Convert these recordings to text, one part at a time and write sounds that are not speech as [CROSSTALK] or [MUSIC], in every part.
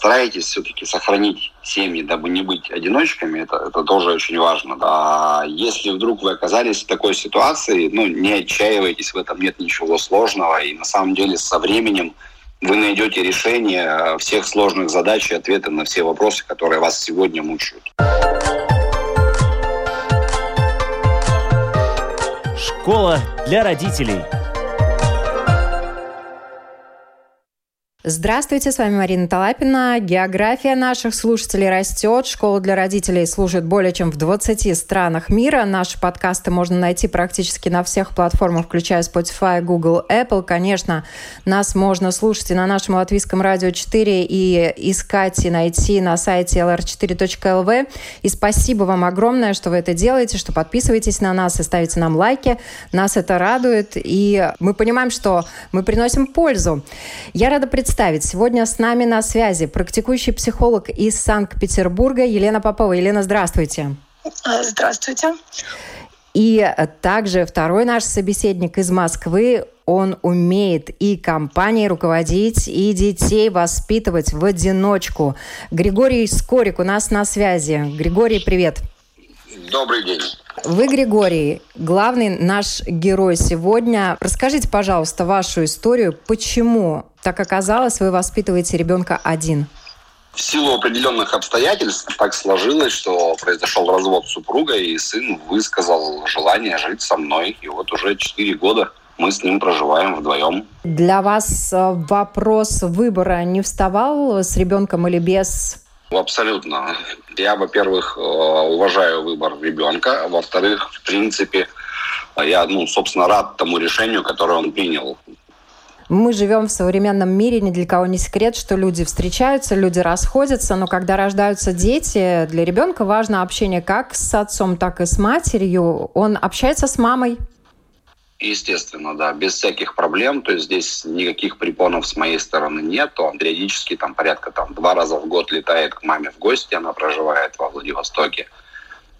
постарайтесь все-таки сохранить семьи, дабы не быть одиночками, это, это тоже очень важно. А если вдруг вы оказались в такой ситуации, ну, не отчаивайтесь, в этом нет ничего сложного, и на самом деле со временем вы найдете решение всех сложных задач и ответы на все вопросы, которые вас сегодня мучают. Школа для родителей. Здравствуйте, с вами Марина Талапина. География наших слушателей растет. Школа для родителей служит более чем в 20 странах мира. Наши подкасты можно найти практически на всех платформах, включая Spotify, Google, Apple. Конечно, нас можно слушать и на нашем латвийском радио 4 и искать и найти на сайте lr4.lv. И спасибо вам огромное, что вы это делаете, что подписываетесь на нас и ставите нам лайки. Нас это радует. И мы понимаем, что мы приносим пользу. Я рада представить представить. Сегодня с нами на связи практикующий психолог из Санкт-Петербурга Елена Попова. Елена, здравствуйте. Здравствуйте. И также второй наш собеседник из Москвы, он умеет и компанией руководить, и детей воспитывать в одиночку. Григорий Скорик у нас на связи. Григорий, привет. Добрый день. Вы, Григорий, главный наш герой сегодня. Расскажите, пожалуйста, вашу историю. Почему так оказалось, вы воспитываете ребенка один? В силу определенных обстоятельств так сложилось, что произошел развод супруга, и сын высказал желание жить со мной. И вот уже 4 года мы с ним проживаем вдвоем. Для вас э, вопрос выбора не вставал с ребенком или без? Абсолютно. Я, во-первых, э, уважаю выбор ребенка. Во-вторых, в принципе, я, ну, собственно, рад тому решению, которое он принял. Мы живем в современном мире, ни для кого не секрет, что люди встречаются, люди расходятся, но когда рождаются дети, для ребенка важно общение как с отцом, так и с матерью. Он общается с мамой, Естественно, да, без всяких проблем. То есть здесь никаких препонов с моей стороны нет. Он периодически там порядка там два раза в год летает к маме в гости. Она проживает во Владивостоке.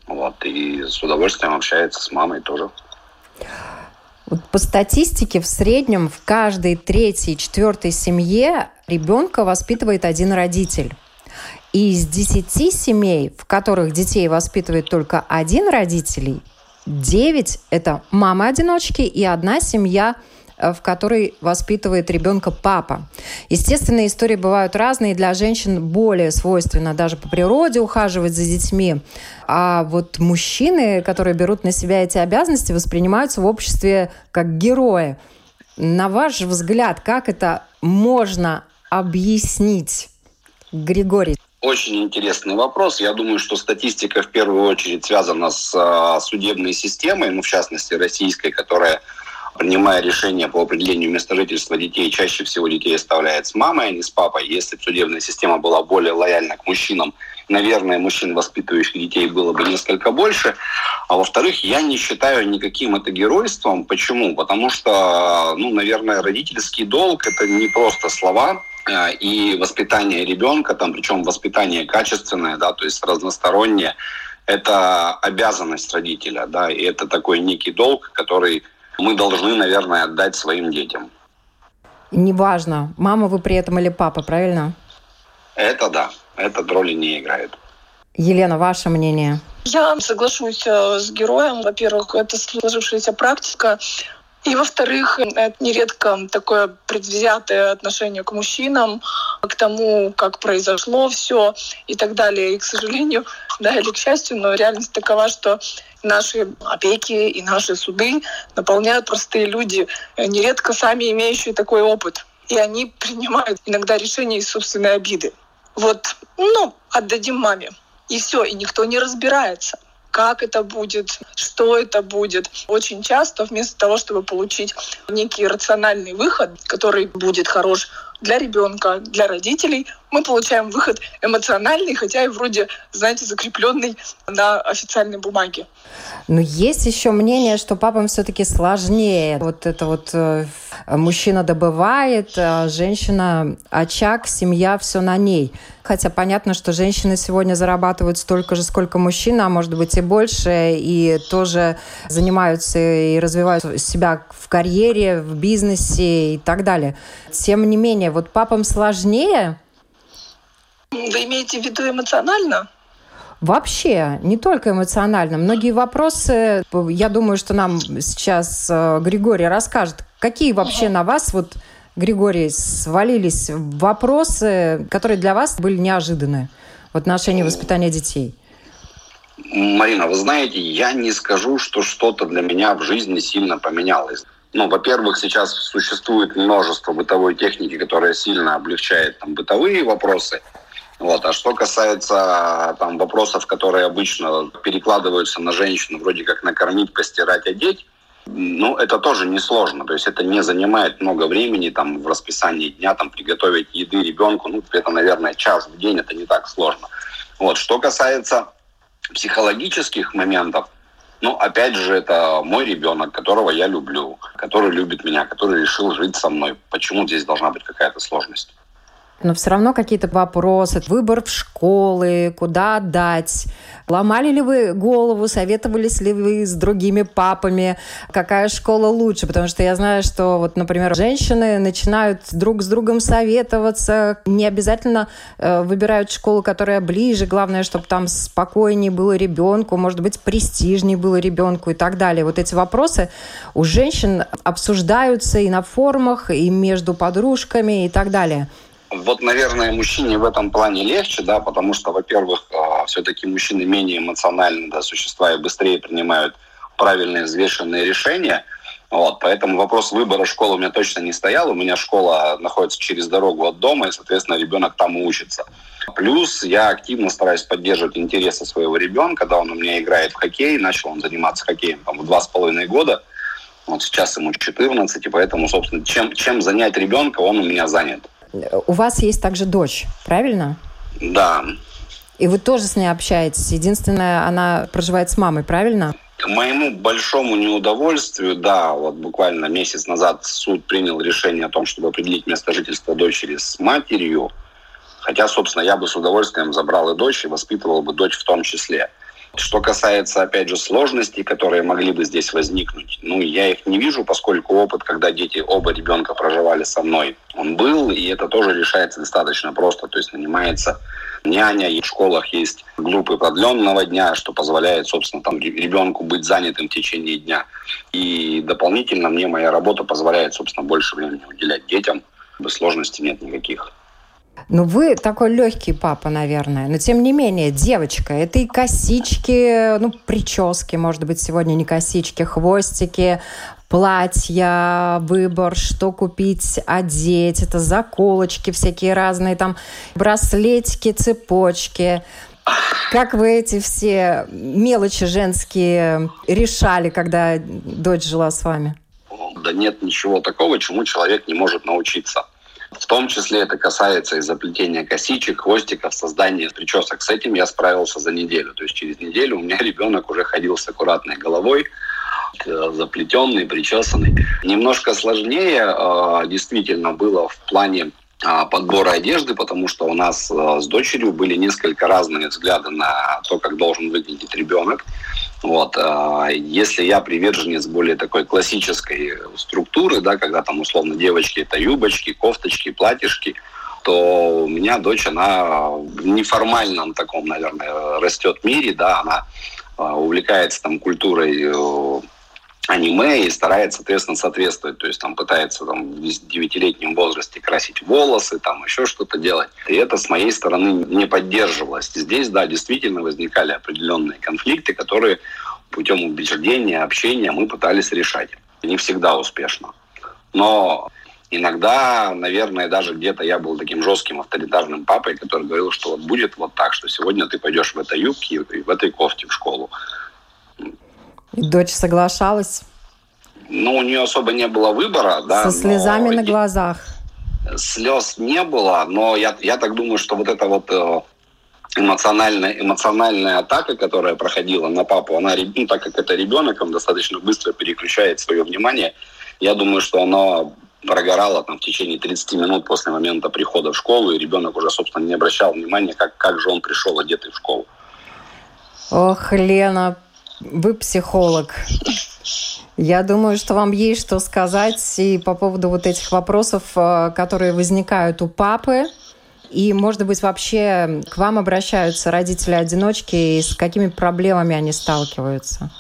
Вот, и с удовольствием общается с мамой тоже. Вот по статистике в среднем в каждой третьей, четвертой семье ребенка воспитывает один родитель. И из десяти семей, в которых детей воспитывает только один родитель, девять – это мамы-одиночки и одна семья – Э, в которой воспитывает ребенка папа. Естественно, истории бывают разные. Для женщин более свойственно даже по природе ухаживать за детьми. А вот мужчины, которые берут на себя эти обязанности, воспринимаются в обществе как герои. На ваш взгляд, как это можно объяснить, Григорий? Очень интересный вопрос. Я думаю, что статистика в первую очередь связана с а, судебной системой, ну, в частности, российской, которая принимая решение по определению места жительства детей, чаще всего детей оставляет с мамой, а не с папой. Если бы судебная система была более лояльна к мужчинам, наверное, мужчин, воспитывающих детей, было бы несколько больше. А во-вторых, я не считаю никаким это геройством. Почему? Потому что, ну, наверное, родительский долг – это не просто слова, и воспитание ребенка, там, причем воспитание качественное, да, то есть разностороннее, это обязанность родителя, да, и это такой некий долг, который мы должны, наверное, отдать своим детям. Неважно, мама вы при этом или папа, правильно? Это да, это роли не играет. Елена, ваше мнение? Я соглашусь э, с героем. Во-первых, это сложившаяся практика. И, во-вторых, это нередко такое предвзятое отношение к мужчинам, к тому, как произошло все и так далее. И, к сожалению, [LAUGHS] да, или к счастью, но реальность такова, что наши опеки и наши суды наполняют простые люди, нередко сами имеющие такой опыт. И они [LAUGHS] принимают иногда решения из собственной обиды. Вот, ну, отдадим маме. И все, и никто не разбирается как это будет, что это будет. Очень часто вместо того, чтобы получить некий рациональный выход, который будет хорош для ребенка, для родителей, мы получаем выход эмоциональный, хотя и вроде, знаете, закрепленный на официальной бумаге. Но есть еще мнение, что папам все-таки сложнее. Вот это вот э, мужчина добывает, а женщина очаг, семья, все на ней. Хотя понятно, что женщины сегодня зарабатывают столько же, сколько мужчина, а может быть и больше, и тоже занимаются и развивают себя в карьере, в бизнесе и так далее. Тем не менее, вот папам сложнее Вы имеете в виду эмоционально? Вообще, не только эмоционально. Многие вопросы, я думаю, что нам сейчас э, Григорий расскажет, какие вообще на вас вот Григорий, свалились вопросы, которые для вас были неожиданны в отношении воспитания детей? Марина, вы знаете, я не скажу, что что-то для меня в жизни сильно поменялось. Ну, во-первых, сейчас существует множество бытовой техники, которая сильно облегчает там, бытовые вопросы. Вот. А что касается там, вопросов, которые обычно перекладываются на женщину, вроде как накормить, постирать, одеть, ну, это тоже несложно. То есть это не занимает много времени там, в расписании дня, там, приготовить еды ребенку. Ну, это, наверное, час в день, это не так сложно. Вот. Что касается психологических моментов, ну, опять же, это мой ребенок, которого я люблю, который любит меня, который решил жить со мной. Почему здесь должна быть какая-то сложность? Но все равно какие-то вопросы, выбор в школы, куда отдать. Ломали ли вы голову, советовались ли вы с другими папами, какая школа лучше? Потому что я знаю, что вот, например, женщины начинают друг с другом советоваться, не обязательно э, выбирают школу, которая ближе, главное, чтобы там спокойнее было ребенку, может быть, престижнее было ребенку и так далее. Вот эти вопросы у женщин обсуждаются и на форумах, и между подружками и так далее. Вот, наверное, мужчине в этом плане легче, да, потому что, во-первых, а, все-таки мужчины менее эмоциональны, да, существа и быстрее принимают правильные взвешенные решения. Вот, поэтому вопрос выбора школы у меня точно не стоял. У меня школа находится через дорогу от дома, и, соответственно, ребенок там учится. Плюс я активно стараюсь поддерживать интересы своего ребенка. Когда он у меня играет в хоккей, начал он заниматься хоккеем там, в два с половиной года. Вот сейчас ему 14, и поэтому, собственно, чем, чем занять ребенка, он у меня занят. У вас есть также дочь, правильно? Да. И вы тоже с ней общаетесь. Единственное, она проживает с мамой, правильно? К моему большому неудовольствию, да, вот буквально месяц назад суд принял решение о том, чтобы определить место жительства дочери с матерью. Хотя, собственно, я бы с удовольствием забрал и дочь, и воспитывал бы дочь в том числе. Что касается, опять же, сложностей, которые могли бы здесь возникнуть, ну, я их не вижу, поскольку опыт, когда дети, оба ребенка проживали со мной, он был, и это тоже решается достаточно просто. То есть нанимается няня, и в школах есть группы продленного дня, что позволяет, собственно, там ребенку быть занятым в течение дня. И дополнительно мне моя работа позволяет, собственно, больше времени уделять детям. Сложностей нет никаких. Ну, вы такой легкий папа, наверное. Но, тем не менее, девочка, это и косички, ну, прически, может быть, сегодня не косички, хвостики, платья, выбор, что купить, одеть, это заколочки всякие разные, там, браслетики, цепочки. Как вы эти все мелочи женские решали, когда дочь жила с вами? Да нет ничего такого, чему человек не может научиться. В том числе это касается и заплетения косичек, хвостиков, создания причесок. С этим я справился за неделю. То есть через неделю у меня ребенок уже ходил с аккуратной головой, заплетенный, причесанный. Немножко сложнее а, действительно было в плане а, подбора одежды, потому что у нас а, с дочерью были несколько разные взгляды на то, как должен выглядеть ребенок. Вот. А, если я приверженец более такой классической структуры, да, когда там условно девочки это юбочки, кофточки, платьишки, то у меня дочь, она в неформальном таком, наверное, растет мире, да, она а, увлекается там культурой э, аниме и старается, соответственно, соответствовать. То есть там пытается там, в 9-летнем возрасте красить волосы, там еще что-то делать. И это с моей стороны не поддерживалось. Здесь, да, действительно возникали определенные конфликты, которые путем убеждения, общения мы пытались решать. Не всегда успешно. Но иногда, наверное, даже где-то я был таким жестким авторитарным папой, который говорил, что вот будет вот так, что сегодня ты пойдешь в этой юбке и в этой кофте в школу. И дочь соглашалась? Ну, у нее особо не было выбора, да. Со слезами на глазах? Слез не было, но я, я так думаю, что вот это вот э, эмоциональная, эмоциональная атака, которая проходила на папу, она, ну, так как это ребенок, он достаточно быстро переключает свое внимание. Я думаю, что она прогорала там в течение 30 минут после момента прихода в школу, и ребенок уже, собственно, не обращал внимания, как, как же он пришел одетый в школу. Ох, Лена, вы психолог. Я думаю, что вам есть что сказать и по поводу вот этих вопросов, э, которые возникают у папы, И, может быть, вообще к вам обращаются родители-одиночки, и с какими проблемами они сталкиваются?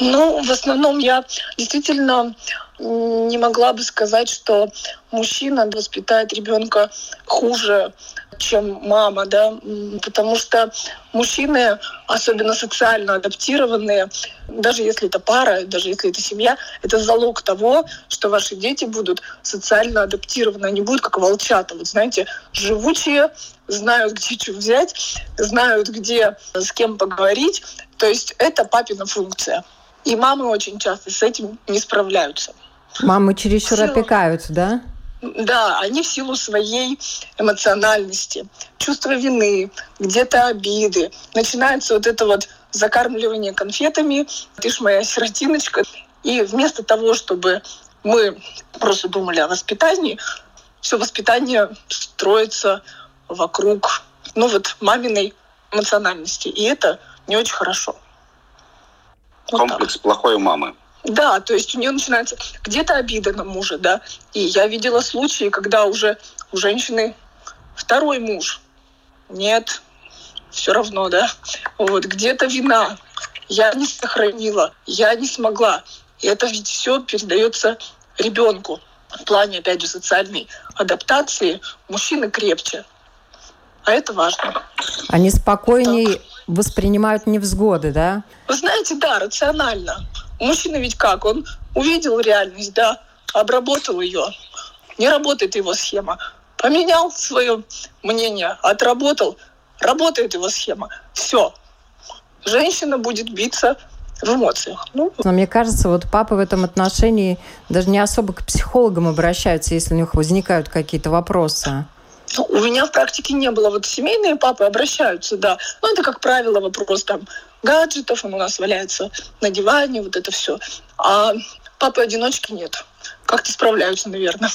Ну, в основном я действительно не могла бы сказать, что мужчина воспитает ребенка хуже, чем мама, да, потому что мужчины, особенно социально адаптированные, даже если это пара, даже если это семья, это залог того, что ваши дети будут социально адаптированы, они будут как волчата, вот знаете, живучие, знают, где что взять, знают, где с кем поговорить. То есть это папина функция. И мамы очень часто с этим не справляются. Мамы чересчур силу... опекаются, да? Да, они в силу своей эмоциональности, чувства вины, где-то обиды. Начинается вот это вот закармливание конфетами, ты ж моя сиротиночка. И вместо того, чтобы мы просто думали о воспитании, все воспитание строится вокруг ну вот маминой эмоциональности. И это не очень хорошо. Вот Комплекс так. плохой мамы. Да, то есть у нее начинается где-то обида на мужа, да. И я видела случаи, когда уже у женщины второй муж. Нет, все равно, да. Вот где-то вина. Я не сохранила, я не смогла. И это ведь все передается ребенку. В плане, опять же, социальной адаптации мужчины крепче. А это важно. Они спокойнее так. воспринимают невзгоды, да? Вы знаете, да, рационально. Мужчина ведь как? Он увидел реальность, да, обработал ее. Не работает его схема. Поменял свое мнение, отработал, работает его схема. Все. Женщина будет биться в эмоциях. Ну. Но мне кажется, вот папы в этом отношении даже не особо к психологам обращаются, если у них возникают какие-то вопросы. Ну, у меня в практике не было. Вот семейные папы обращаются, да. Но это, как правило, вопрос там гаджетов, он у нас валяется на диване, вот это все. А папы-одиночки нет. Как-то справляются, наверное.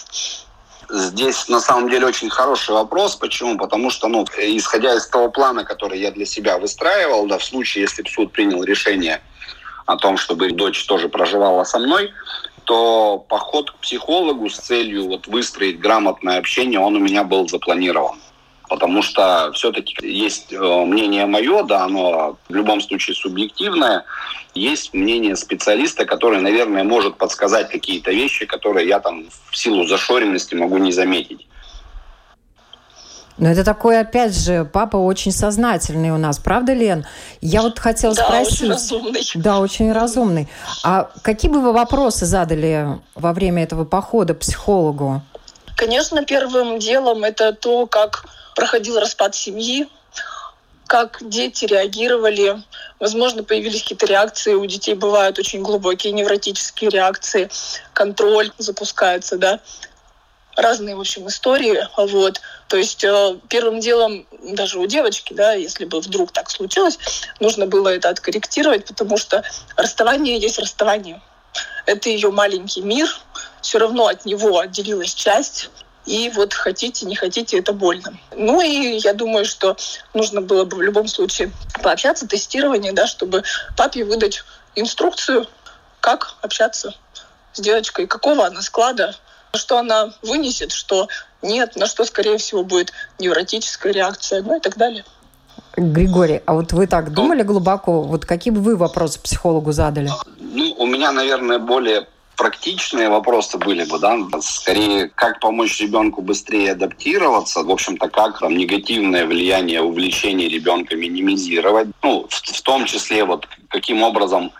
Здесь на самом деле очень хороший вопрос. Почему? Потому что, ну, исходя из того плана, который я для себя выстраивал, да, в случае, если бы суд принял решение о том, чтобы дочь тоже проживала со мной, то поход к психологу с целью вот выстроить грамотное общение, он у меня был запланирован потому что все-таки есть э, мнение мое, да, оно в любом случае субъективное, есть мнение специалиста, который, наверное, может подсказать какие-то вещи, которые я там в силу зашоренности могу не заметить. Но это такой, опять же, папа очень сознательный у нас, правда, Лен? Я вот хотела да, спросить. Очень разумный. Да, очень разумный. А какие бы вы вопросы задали во время этого похода психологу? Конечно, первым делом это то, как проходил распад семьи, как дети реагировали. Возможно, появились какие-то реакции. У детей бывают очень глубокие невротические реакции. Контроль запускается, да. Разные, в общем, истории. Вот. То есть э, первым делом даже у девочки, да, если бы вдруг так случилось, нужно было это откорректировать, потому что расставание есть расставание. Это ее маленький мир. Все равно от него отделилась часть и вот хотите, не хотите, это больно. Ну и я думаю, что нужно было бы в любом случае пообщаться, тестирование, да, чтобы папе выдать инструкцию, как общаться с девочкой, какого она склада, что она вынесет, что нет, на что, скорее всего, будет невротическая реакция, ну и так далее. Григорий, а вот вы так думали глубоко? Вот какие бы вы вопросы психологу задали? Ну, у меня, наверное, более практичные вопросы были бы, да, скорее, как помочь ребенку быстрее адаптироваться, в общем-то, как там негативное влияние увлечения ребенка минимизировать, ну, в, в том числе вот каким образом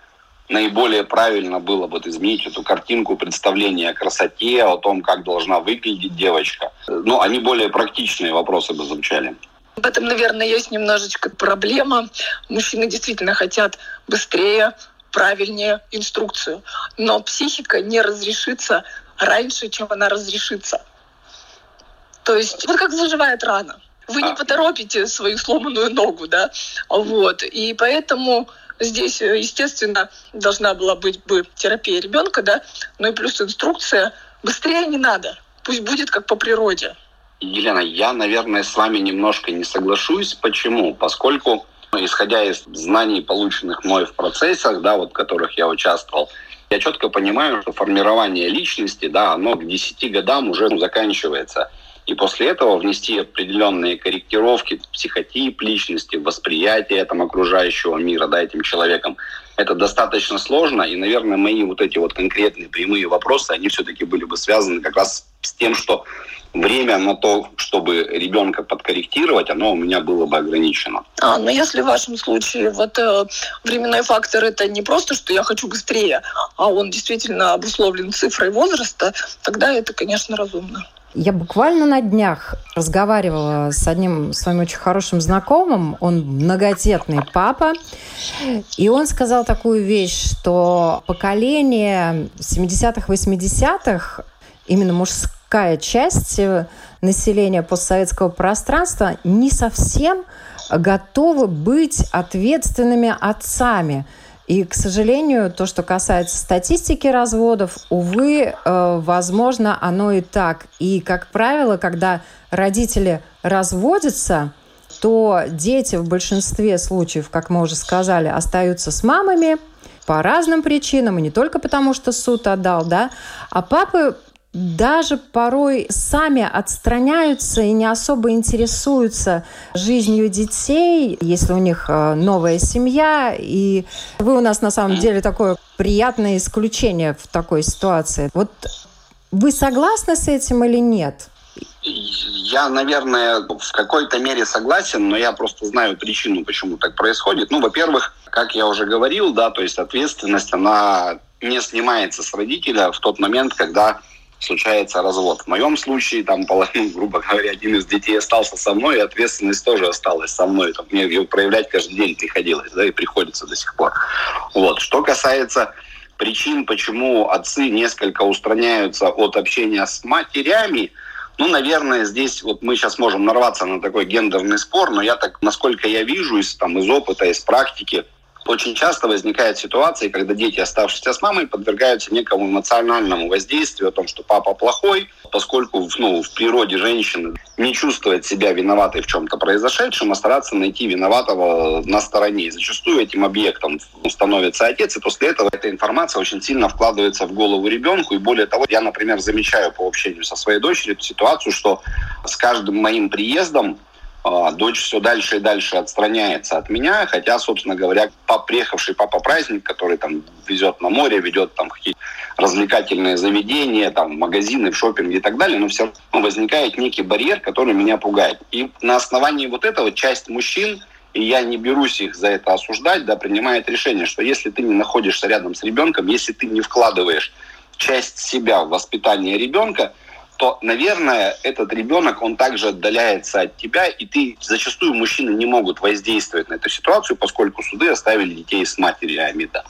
наиболее правильно было бы изменить эту картинку представления о красоте, о том, как должна выглядеть девочка. Ну, они более практичные вопросы бы звучали. В этом, наверное, есть немножечко проблема. Мужчины действительно хотят быстрее правильнее инструкцию. Но психика не разрешится раньше, чем она разрешится. То есть вот как заживает рана. Вы не а. поторопите свою сломанную ногу, да? Вот. И поэтому здесь, естественно, должна была быть бы терапия ребенка, да, но и плюс инструкция. Быстрее не надо. Пусть будет как по природе. Елена, я, наверное, с вами немножко не соглашусь. Почему? Поскольку Исходя из знаний, полученных мной в процессах, да, вот в которых я участвовал, я четко понимаю, что формирование личности, да, оно к 10 годам уже заканчивается. И после этого внести определенные корректировки, психотип личности, восприятие там, окружающего мира, да, этим человеком. Это достаточно сложно, и, наверное, мои вот эти вот конкретные прямые вопросы, они все-таки были бы связаны как раз с тем, что время на то, чтобы ребенка подкорректировать, оно у меня было бы ограничено. А, но если в вашем случае вот э, временной фактор это не просто, что я хочу быстрее, а он действительно обусловлен цифрой возраста, тогда это, конечно, разумно. Я буквально на днях разговаривала с одним своим очень хорошим знакомым. Он многодетный папа. И он сказал такую вещь, что поколение 70-х, 80-х, именно мужская часть населения постсоветского пространства, не совсем готовы быть ответственными отцами – и, к сожалению, то, что касается статистики разводов, увы, э, возможно, оно и так. И, как правило, когда родители разводятся, то дети в большинстве случаев, как мы уже сказали, остаются с мамами по разным причинам, и не только потому, что суд отдал, да, а папы даже порой сами отстраняются и не особо интересуются жизнью детей, если у них э, новая семья. И вы у нас на самом деле такое приятное исключение в такой ситуации. Вот вы согласны с этим или нет? Я, наверное, в какой-то мере согласен, но я просто знаю причину, почему так происходит. Ну, во-первых, как я уже говорил, да, то есть ответственность, она не снимается с родителя в тот момент, когда случается развод. В моем случае, там, половину, грубо говоря, один из детей остался со мной, и ответственность тоже осталась со мной. Там, мне ее проявлять каждый день приходилось, да, и приходится до сих пор. Вот. Что касается причин, почему отцы несколько устраняются от общения с матерями, ну, наверное, здесь вот мы сейчас можем нарваться на такой гендерный спор, но я так, насколько я вижу из, там, из опыта, из практики, очень часто возникают ситуации, когда дети, оставшиеся с мамой, подвергаются некому эмоциональному воздействию о том, что папа плохой, поскольку ну, в природе женщины не чувствовать себя виноватой в чем-то произошедшем, а стараться найти виноватого на стороне. И зачастую этим объектом становится отец, и после этого эта информация очень сильно вкладывается в голову ребенку. И более того, я, например, замечаю по общению со своей дочерью ситуацию, что с каждым моим приездом дочь все дальше и дальше отстраняется от меня, хотя, собственно говоря, пап, приехавший папа праздник, который там везет на море, ведет там какие-то развлекательные заведения, там магазины, шопинг и так далее, но все равно возникает некий барьер, который меня пугает. И на основании вот этого часть мужчин и я не берусь их за это осуждать, да, принимает решение, что если ты не находишься рядом с ребенком, если ты не вкладываешь часть себя в воспитание ребенка, то, наверное, этот ребенок, он также отдаляется от тебя, и ты зачастую мужчины не могут воздействовать на эту ситуацию, поскольку суды оставили детей с матерями. Да.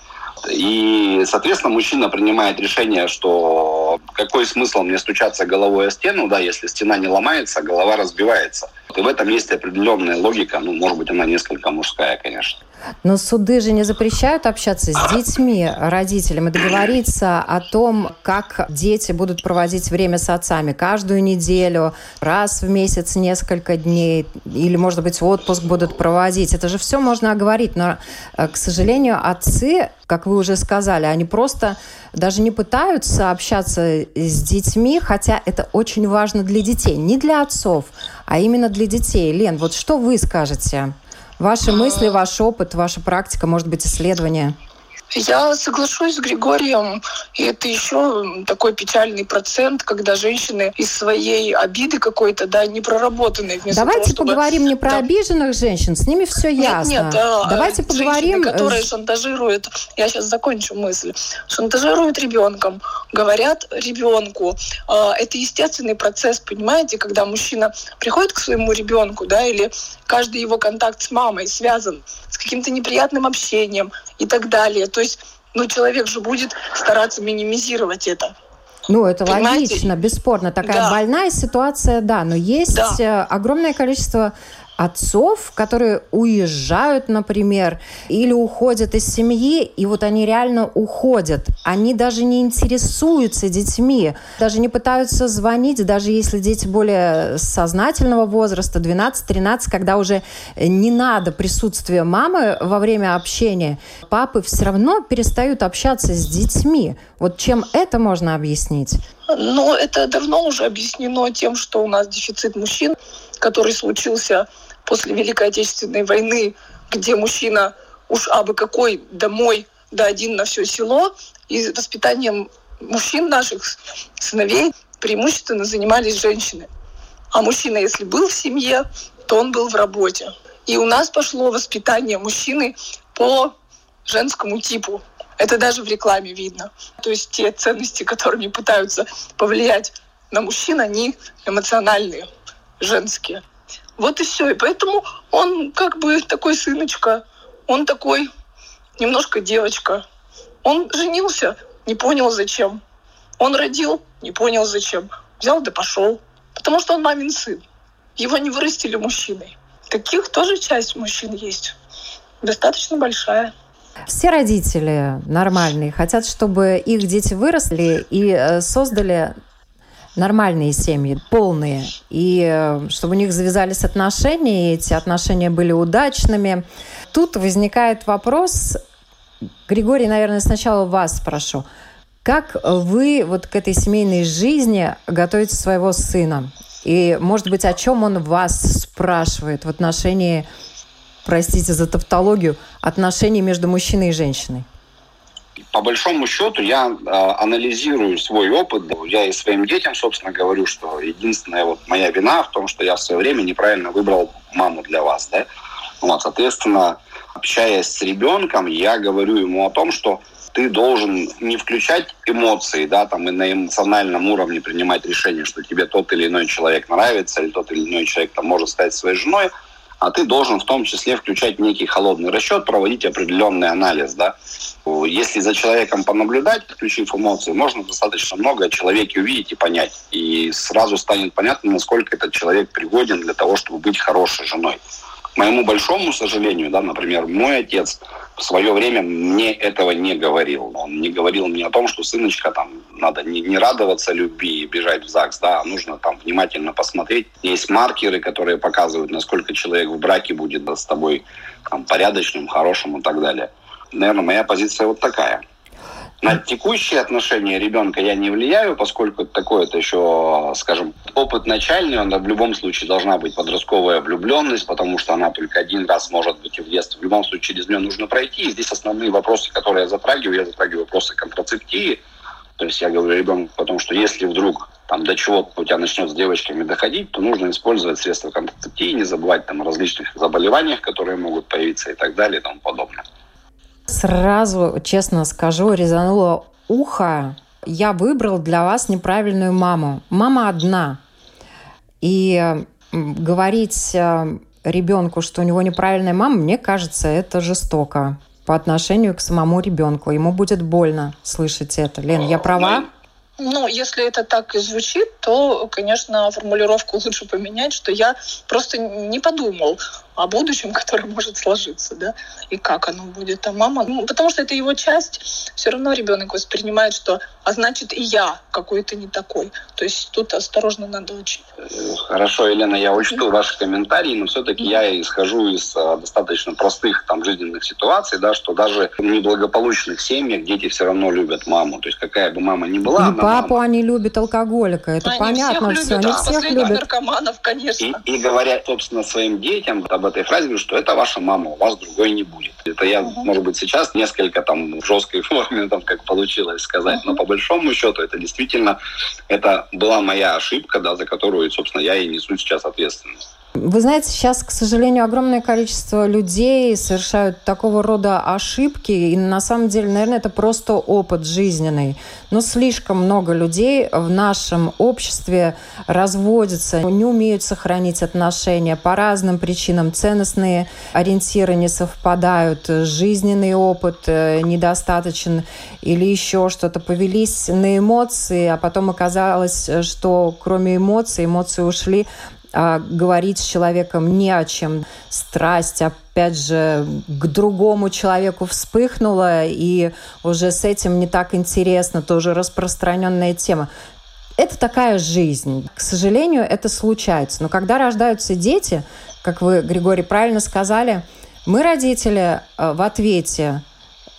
И, соответственно, мужчина принимает решение, что какой смысл мне стучаться головой о стену, да, если стена не ломается, а голова разбивается. И в этом есть определенная логика, ну, может быть, она несколько мужская, конечно. Но суды же не запрещают общаться с детьми, родителям, и договориться о том, как дети будут проводить время с отцами каждую неделю, раз в месяц, несколько дней, или, может быть, отпуск будут проводить. Это же все можно оговорить, но, э, к сожалению, отцы, как вы уже сказали, они просто даже не пытаются общаться с детьми, хотя это очень важно для детей, не для отцов, а именно для детей. Лен, вот что вы скажете? Ваши мысли, ваш опыт, ваша практика, может быть, исследования? Я соглашусь с Григорием, и это еще такой печальный процент, когда женщины из своей обиды какой-то, да, не проработанной. Давайте того, чтобы... поговорим не про да. обиженных женщин, с ними все ясно. Нет, нет, Давайте поговорим. Женщины, которые шантажируют, я сейчас закончу мысль, шантажируют ребенком, говорят ребенку. А, это естественный процесс, понимаете, когда мужчина приходит к своему ребенку, да, или каждый его контакт с мамой связан с каким-то неприятным общением и так далее. То есть, ну, человек же будет стараться минимизировать это. Ну, это Понимаете? логично, бесспорно. Такая да. больная ситуация, да, но есть да. Э, огромное количество отцов, которые уезжают, например, или уходят из семьи, и вот они реально уходят. Они даже не интересуются детьми, даже не пытаются звонить, даже если дети более сознательного возраста, 12-13, когда уже не надо присутствия мамы во время общения, папы все равно перестают общаться с детьми. Вот чем это можно объяснить? Ну, это давно уже объяснено тем, что у нас дефицит мужчин, который случился после Великой Отечественной войны, где мужчина уж абы какой домой, да один на все село, и воспитанием мужчин наших сыновей преимущественно занимались женщины. А мужчина, если был в семье, то он был в работе. И у нас пошло воспитание мужчины по женскому типу. Это даже в рекламе видно. То есть те ценности, которыми пытаются повлиять на мужчин, они эмоциональные, женские. Вот и все. И поэтому он как бы такой сыночка, он такой немножко девочка. Он женился, не понял зачем. Он родил, не понял зачем. Взял да пошел. Потому что он мамин сын. Его не вырастили мужчиной. Таких тоже часть мужчин есть. Достаточно большая. Все родители нормальные хотят, чтобы их дети выросли и э, создали нормальные семьи, полные, и э, чтобы у них завязались отношения, и эти отношения были удачными. Тут возникает вопрос, Григорий, наверное, сначала вас спрошу. Как вы вот к этой семейной жизни готовите своего сына? И, может быть, о чем он вас спрашивает в отношении простите за тавтологию, отношений между мужчиной и женщиной? По большому счету я э, анализирую свой опыт. Я и своим детям, собственно, говорю, что единственная вот моя вина в том, что я в свое время неправильно выбрал маму для вас. Да? Вот, соответственно, общаясь с ребенком, я говорю ему о том, что ты должен не включать эмоции, да, там и на эмоциональном уровне принимать решение, что тебе тот или иной человек нравится, или тот или иной человек там может стать своей женой, а ты должен в том числе включать некий холодный расчет, проводить определенный анализ. Да? Если за человеком понаблюдать, включив эмоции, можно достаточно много о человеке увидеть и понять. И сразу станет понятно, насколько этот человек пригоден для того, чтобы быть хорошей женой. Моему большому сожалению, да, например, мой отец в свое время мне этого не говорил. Он не говорил мне о том, что сыночка там надо не, не радоваться любви и бежать в ЗАГС, да, а нужно там внимательно посмотреть. Есть маркеры, которые показывают, насколько человек в браке будет да, с тобой там, порядочным, хорошим и так далее. Наверное, моя позиция вот такая. На текущие отношения ребенка я не влияю, поскольку такое это еще, скажем, опыт начальный, он в любом случае должна быть подростковая влюбленность, потому что она только один раз может быть и в детстве. В любом случае через нее нужно пройти. И здесь основные вопросы, которые я затрагиваю, я затрагиваю вопросы контрацептии. То есть я говорю ребенку о том, что если вдруг там до чего у тебя начнет с девочками доходить, то нужно использовать средства контрацептии, не забывать там о различных заболеваниях, которые могут появиться и так далее и тому подобное. Сразу, честно скажу, резануло ухо. Я выбрал для вас неправильную маму. Мама одна. И говорить э, ребенку, что у него неправильная мама, мне кажется, это жестоко по отношению к самому ребенку. Ему будет больно слышать это. Лен, я права? Ну, если это так и звучит, то, конечно, формулировку лучше поменять, что я просто не подумал о будущем, [LAUGHS] которое может сложиться, да, и как оно будет. А мама, ну, потому что это его часть, все равно ребенок воспринимает, что, а значит, и я какой-то не такой. То есть тут осторожно надо учить. Хорошо, Елена, я учту mm-hmm. ваши комментарии, но все-таки mm-hmm. я исхожу из а, достаточно простых там жизненных ситуаций, да, что даже в неблагополучных семьях дети все равно любят маму. То есть какая бы мама ни была, и папу мама. они любят алкоголика, это они понятно всех все, любят, они всех любят. наркоманов, конечно. И, и говорят, собственно, своим детям об этой фразе, что это ваша мама, у вас другой не будет. Это я, uh-huh. может быть, сейчас несколько там в жесткой [LAUGHS] форме, там, как получилось сказать, uh-huh. но по большому счету это действительно, это была моя ошибка, да, за которую, собственно, я и несу сейчас ответственность. Вы знаете, сейчас, к сожалению, огромное количество людей совершают такого рода ошибки, и на самом деле, наверное, это просто опыт жизненный. Но слишком много людей в нашем обществе разводятся, не умеют сохранить отношения по разным причинам. Ценностные ориентиры не совпадают, жизненный опыт э, недостаточен или еще что-то. Повелись на эмоции, а потом оказалось, что кроме эмоций, эмоции ушли а, говорить с человеком не о чем. Страсть, опять же, к другому человеку вспыхнула, и уже с этим не так интересно, тоже распространенная тема. Это такая жизнь. К сожалению, это случается. Но когда рождаются дети, как вы, Григорий, правильно сказали, мы, родители, э, в ответе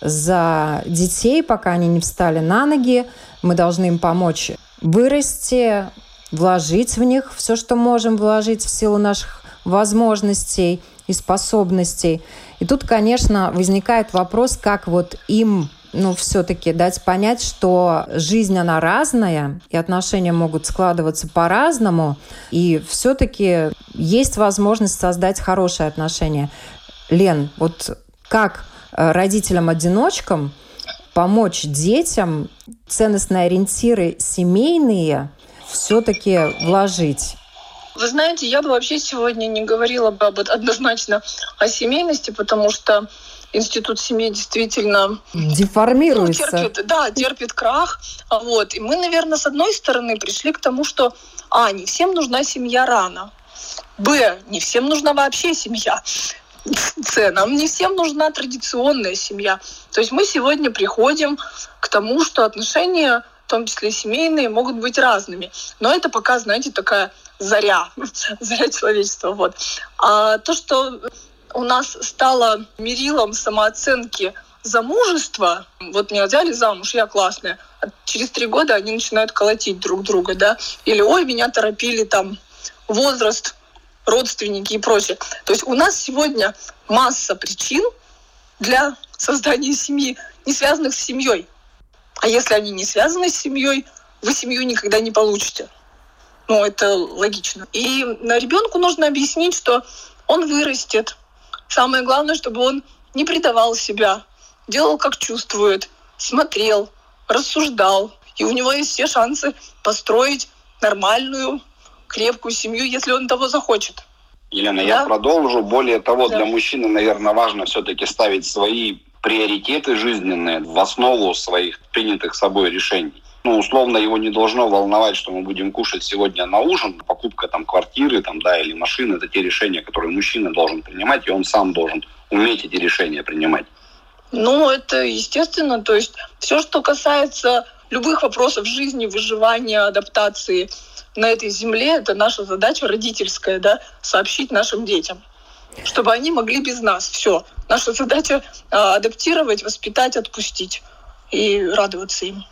за детей, пока они не встали на ноги. Мы должны им помочь вырасти, вложить в них все, что можем вложить в силу наших возможностей и способностей. И тут, конечно, возникает вопрос, как вот им ну, все-таки дать понять, что жизнь, она разная, и отношения могут складываться по-разному, и все-таки есть возможность создать хорошие отношения. Лен, вот как э, родителям-одиночкам помочь детям ценностные ориентиры семейные все-таки вложить? Вы знаете, я бы вообще сегодня не говорила бы об, однозначно о семейности, потому что институт семьи действительно деформируется. Ну, терпит, да, терпит крах. Вот. И мы, наверное, с одной стороны пришли к тому, что а, не всем нужна семья рано. Б, не всем нужна вообще семья. [LAUGHS] С, нам не всем нужна традиционная семья. То есть мы сегодня приходим к тому, что отношения, в том числе семейные, могут быть разными. Но это пока, знаете, такая заря, [LAUGHS] заря человечества. Вот. А то, что у нас стало мерилом самооценки замужества, вот меня взяли замуж, я классная, а через три года они начинают колотить друг друга, да, или ой, меня торопили там возраст, родственники и прочее. То есть у нас сегодня масса причин для создания семьи, не связанных с семьей. А если они не связаны с семьей, вы семью никогда не получите. Ну, это логично. И ребенку нужно объяснить, что он вырастет. Самое главное, чтобы он не предавал себя, делал, как чувствует, смотрел, рассуждал. И у него есть все шансы построить нормальную, крепкую семью, если он того захочет. Елена, да? я продолжу. Более того, да. для мужчины, наверное, важно все-таки ставить свои приоритеты жизненные в основу своих принятых собой решений. Ну, условно, его не должно волновать, что мы будем кушать сегодня на ужин. Покупка там квартиры там, да, или машины – это те решения, которые мужчина должен принимать, и он сам должен уметь эти решения принимать. Ну, это естественно. То есть все, что касается любых вопросов жизни, выживания, адаптации на этой земле, это наша задача родительская, да, сообщить нашим детям чтобы они могли без нас. Все. Наша задача а, адаптировать, воспитать, отпустить и радоваться им.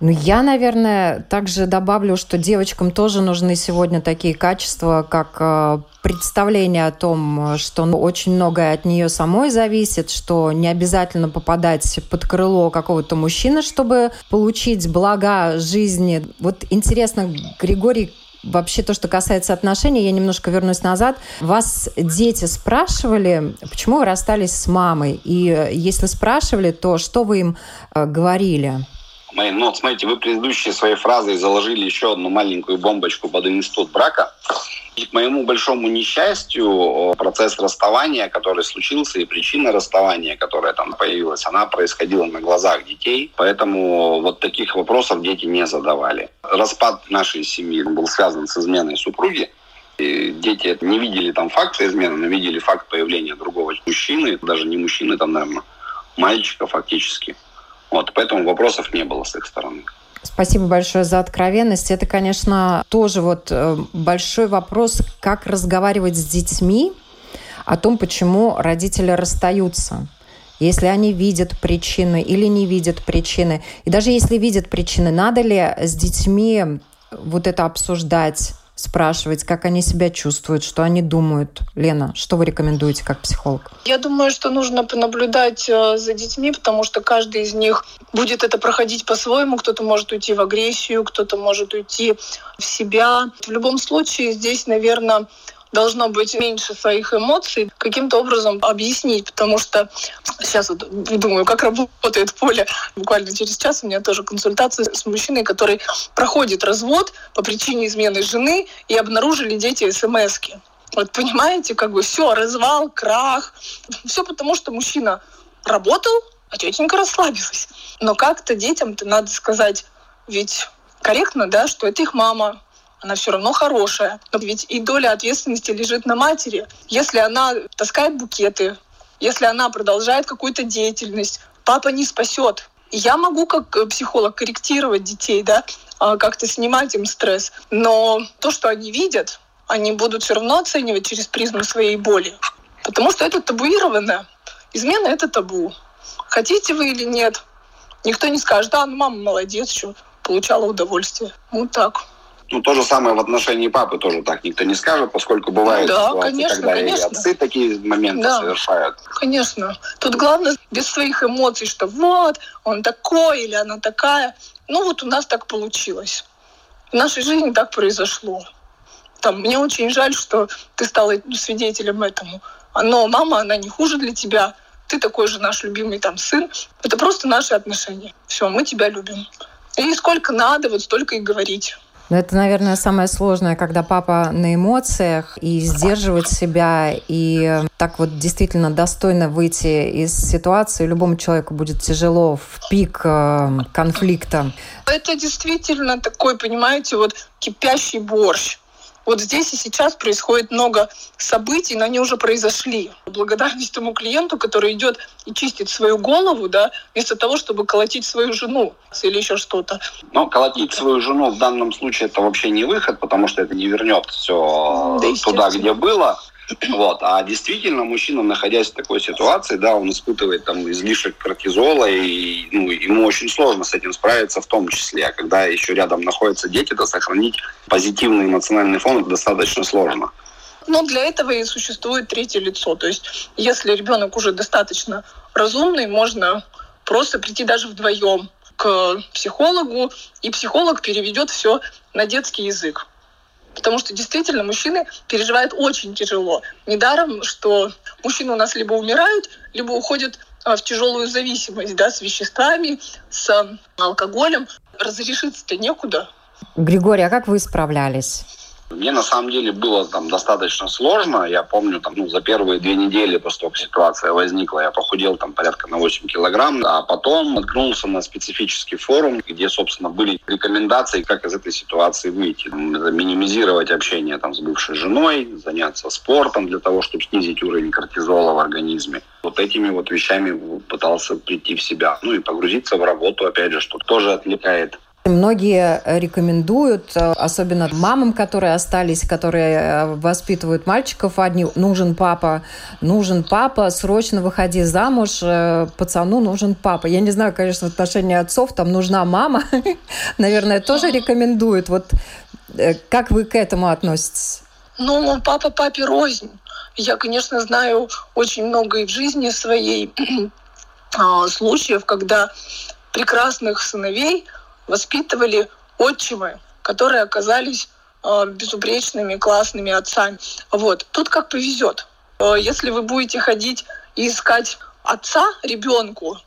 Ну, я, наверное, также добавлю, что девочкам тоже нужны сегодня такие качества, как э, представление о том, что ну, очень многое от нее самой зависит, что не обязательно попадать под крыло какого-то мужчины, чтобы получить блага жизни. Вот интересно, Григорий, Вообще то, что касается отношений, я немножко вернусь назад. Вас дети спрашивали, почему вы расстались с мамой? И э, если спрашивали, то что вы им э, говорили? Мы, ну, вот смотрите, вы предыдущие своей фразой заложили еще одну маленькую бомбочку под институт брака. И к моему большому несчастью, процесс расставания, который случился, и причина расставания, которая там появилась, она происходила на глазах детей. Поэтому вот таких вопросов дети не задавали. Распад нашей семьи был связан с изменой супруги. И дети не видели там факта измены, но видели факт появления другого мужчины, даже не мужчины, там, наверное, мальчика фактически. Вот, поэтому вопросов не было с их стороны. Спасибо большое за откровенность. Это, конечно, тоже вот э, большой вопрос, как разговаривать с детьми о том, почему родители расстаются. Если они видят причины или не видят причины. И даже если видят причины, надо ли с детьми вот это обсуждать, спрашивать, как они себя чувствуют, что они думают. Лена, что вы рекомендуете как психолог? Я думаю, что нужно понаблюдать э, за детьми, потому что каждый из них будет это проходить по-своему. Кто-то может уйти в агрессию, кто-то может уйти в себя. В любом случае здесь, наверное, должно быть меньше своих эмоций, каким-то образом объяснить, потому что сейчас вот думаю, как работает поле. Буквально через час у меня тоже консультация с мужчиной, который проходит развод по причине измены жены и обнаружили дети смс -ки. Вот понимаете, как бы все, развал, крах. Все потому, что мужчина работал, а тетенька расслабилась. Но как-то детям-то надо сказать, ведь корректно, да, что это их мама, она все равно хорошая. Но ведь и доля ответственности лежит на матери. Если она таскает букеты, если она продолжает какую-то деятельность, папа не спасет. Я могу как э, психолог корректировать детей, да, а, как-то снимать им стресс. Но то, что они видят, они будут все равно оценивать через призму своей боли. Потому что это табуировано. Измена — это табу. Хотите вы или нет, никто не скажет, да, ну мама молодец, что получала удовольствие. Вот так. Ну, то же самое в отношении папы тоже так никто не скажет, поскольку бывают да, ситуации, конечно, когда конечно. и отцы такие моменты Да. совершают. Конечно. Тут главное без своих эмоций, что вот, он такой или она такая. Ну вот у нас так получилось. В нашей жизни так произошло. Там, мне очень жаль, что ты стала свидетелем этому. Но мама, она не хуже для тебя. Ты такой же наш любимый там сын. Это просто наши отношения. Все, мы тебя любим. И сколько надо, вот столько и говорить. Но это, наверное, самое сложное, когда папа на эмоциях и сдерживать себя, и так вот действительно достойно выйти из ситуации. Любому человеку будет тяжело в пик э, конфликта. Это действительно такой, понимаете, вот кипящий борщ. Вот здесь и сейчас происходит много событий, но они уже произошли. Благодарность тому клиенту, который идет и чистит свою голову, да, вместо того, чтобы колотить свою жену или еще что-то. Но колотить свою жену в данном случае это вообще не выход, потому что это не вернет все Да, туда, где было. Вот. А действительно, мужчина, находясь в такой ситуации, да, он испытывает там излишек кортизола, и ну, ему очень сложно с этим справиться в том числе. А когда еще рядом находятся дети, то сохранить позитивный эмоциональный фон достаточно сложно. Но для этого и существует третье лицо. То есть, если ребенок уже достаточно разумный, можно просто прийти даже вдвоем к психологу, и психолог переведет все на детский язык. Потому что действительно мужчины переживают очень тяжело. Недаром, что мужчины у нас либо умирают, либо уходят а, в тяжелую зависимость да, с веществами, с алкоголем. Разрешиться-то некуда. Григорий, а как вы справлялись? Мне на самом деле было там достаточно сложно. Я помню, там, ну, за первые две недели после того, как ситуация возникла, я похудел там порядка на 8 килограмм, а потом наткнулся на специфический форум, где, собственно, были рекомендации, как из этой ситуации выйти. Минимизировать общение там с бывшей женой, заняться спортом для того, чтобы снизить уровень кортизола в организме. Вот этими вот вещами пытался прийти в себя. Ну и погрузиться в работу, опять же, что тоже отвлекает Многие рекомендуют, э, особенно мамам, которые остались, которые э, воспитывают мальчиков одни, нужен папа, нужен папа, срочно выходи замуж, э, пацану нужен папа. Я не знаю, конечно, в отношении отцов, там нужна мама, [LAUGHS] наверное, тоже рекомендуют. Вот э, как вы к этому относитесь? Ну, папа папе рознь. Я, конечно, знаю очень много и в жизни своей [CLEARS THROAT] а, случаев, когда прекрасных сыновей воспитывали отчимы, которые оказались а, безупречными, классными отцами. Вот. Тут как повезет. А, Если вы будете ходить и искать отца ребенку,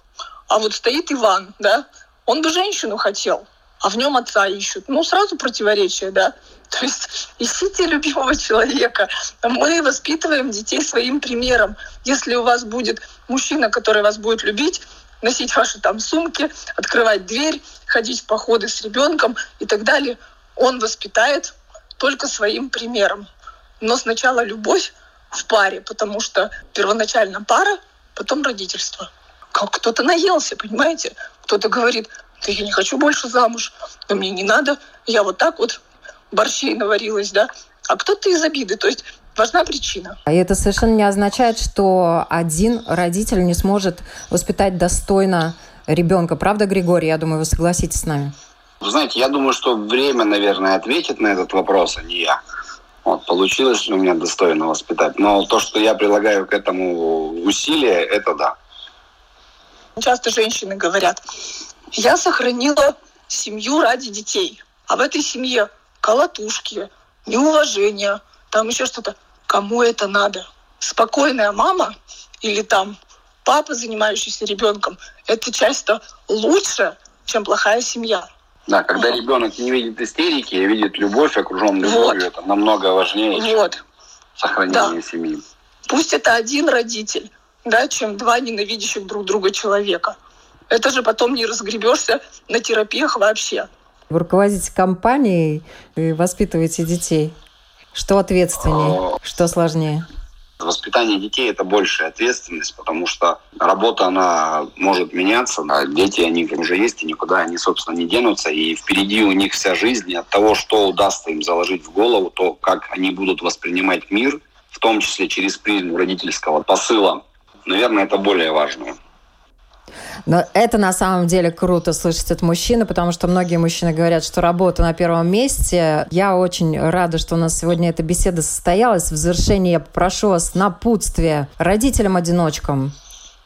а вот стоит Иван, да, он бы женщину хотел, а в нем отца ищут. Ну, сразу противоречие, да. [LAUGHS] То есть ищите любимого человека. Мы воспитываем детей своим примером. Если у вас будет мужчина, который вас будет любить, носить ваши там сумки, открывать дверь, ходить в походы с ребенком и так далее, он воспитает только своим примером. Но сначала любовь в паре, потому что первоначально пара, потом родительство. Как кто-то наелся, понимаете? Кто-то говорит, да я не хочу больше замуж, да мне не надо, я вот так вот борщей наварилась, да. А кто-то из обиды, то есть важна причина. И это совершенно не означает, что один родитель не сможет воспитать достойно ребенка. Правда, Григорий? Я думаю, вы согласитесь с нами. Вы знаете, я думаю, что время, наверное, ответит на этот вопрос, а не я. Вот, получилось ли у меня достойно воспитать. Но то, что я прилагаю к этому усилия, это да. Часто женщины говорят, я сохранила семью ради детей, а в этой семье колотушки, неуважение, там еще что-то. Кому это надо? Спокойная мама или там папа, занимающийся ребенком, это часто лучше, чем плохая семья. Да, когда ребенок не видит истерики, а видит любовь, окружен любовью, Вот. это намного важнее, чем Вот. сохранение семьи. Пусть это один родитель, да, чем два ненавидящих друг друга человека. Это же потом не разгребешься на терапиях вообще. Вы руководите компанией и воспитываете детей. Что ответственнее, что сложнее? Воспитание детей – это большая ответственность, потому что работа, она может меняться. А дети, они уже есть, и никуда они, собственно, не денутся. И впереди у них вся жизнь. И от того, что удастся им заложить в голову, то, как они будут воспринимать мир, в том числе через призму родительского посыла, наверное, это более важное. Но это на самом деле круто слышать от мужчины, потому что многие мужчины говорят, что работа на первом месте. Я очень рада, что у нас сегодня эта беседа состоялась. В завершении я попрошу вас напутствие родителям-одиночкам,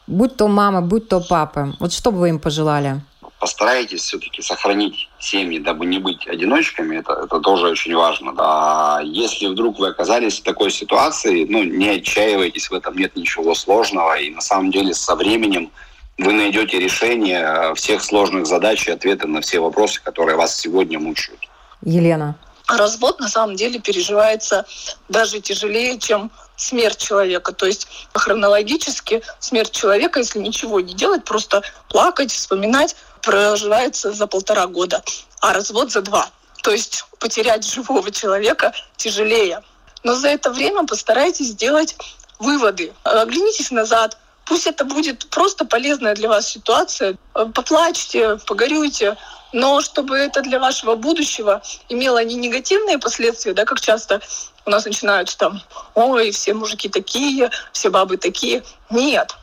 будь то мамы, будь то папы. Вот что бы вы им пожелали? постарайтесь все-таки сохранить семьи, дабы не быть одиночками, это, это тоже очень важно. Да. Если вдруг вы оказались в такой ситуации, ну, не отчаивайтесь, в этом нет ничего сложного, и на самом деле со временем вы найдете решение всех сложных задач и ответы на все вопросы, которые вас сегодня мучают. Елена. Развод на самом деле переживается даже тяжелее, чем смерть человека. То есть хронологически смерть человека, если ничего не делать, просто плакать, вспоминать, проживается за полтора года, а развод за два. То есть потерять живого человека тяжелее. Но за это время постарайтесь сделать выводы. Оглянитесь назад, Пусть это будет просто полезная для вас ситуация. Э, поплачьте, погорюйте, но чтобы это для вашего будущего имело не негативные последствия, да, как часто у нас начинают там, ой, все мужики такие, все бабы такие. Нет,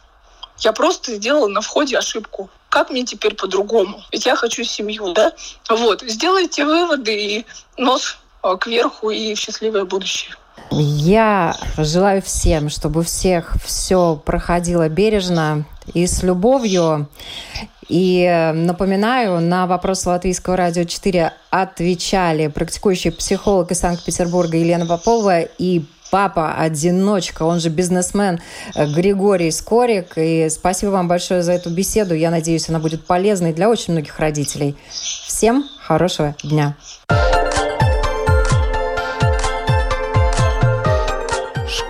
я просто сделала на входе ошибку. Как мне теперь по-другому? Ведь я хочу семью, да? Вот, сделайте выводы и нос э, кверху и счастливое будущее. Я желаю всем, чтобы у всех все проходило бережно и с любовью. И напоминаю, на вопрос Латвийского радио 4 отвечали практикующий психолог из Санкт-Петербурга Елена Попова и папа-одиночка, он же бизнесмен Григорий Скорик. И спасибо вам большое за эту беседу. Я надеюсь, она будет полезной для очень многих родителей. Всем хорошего дня.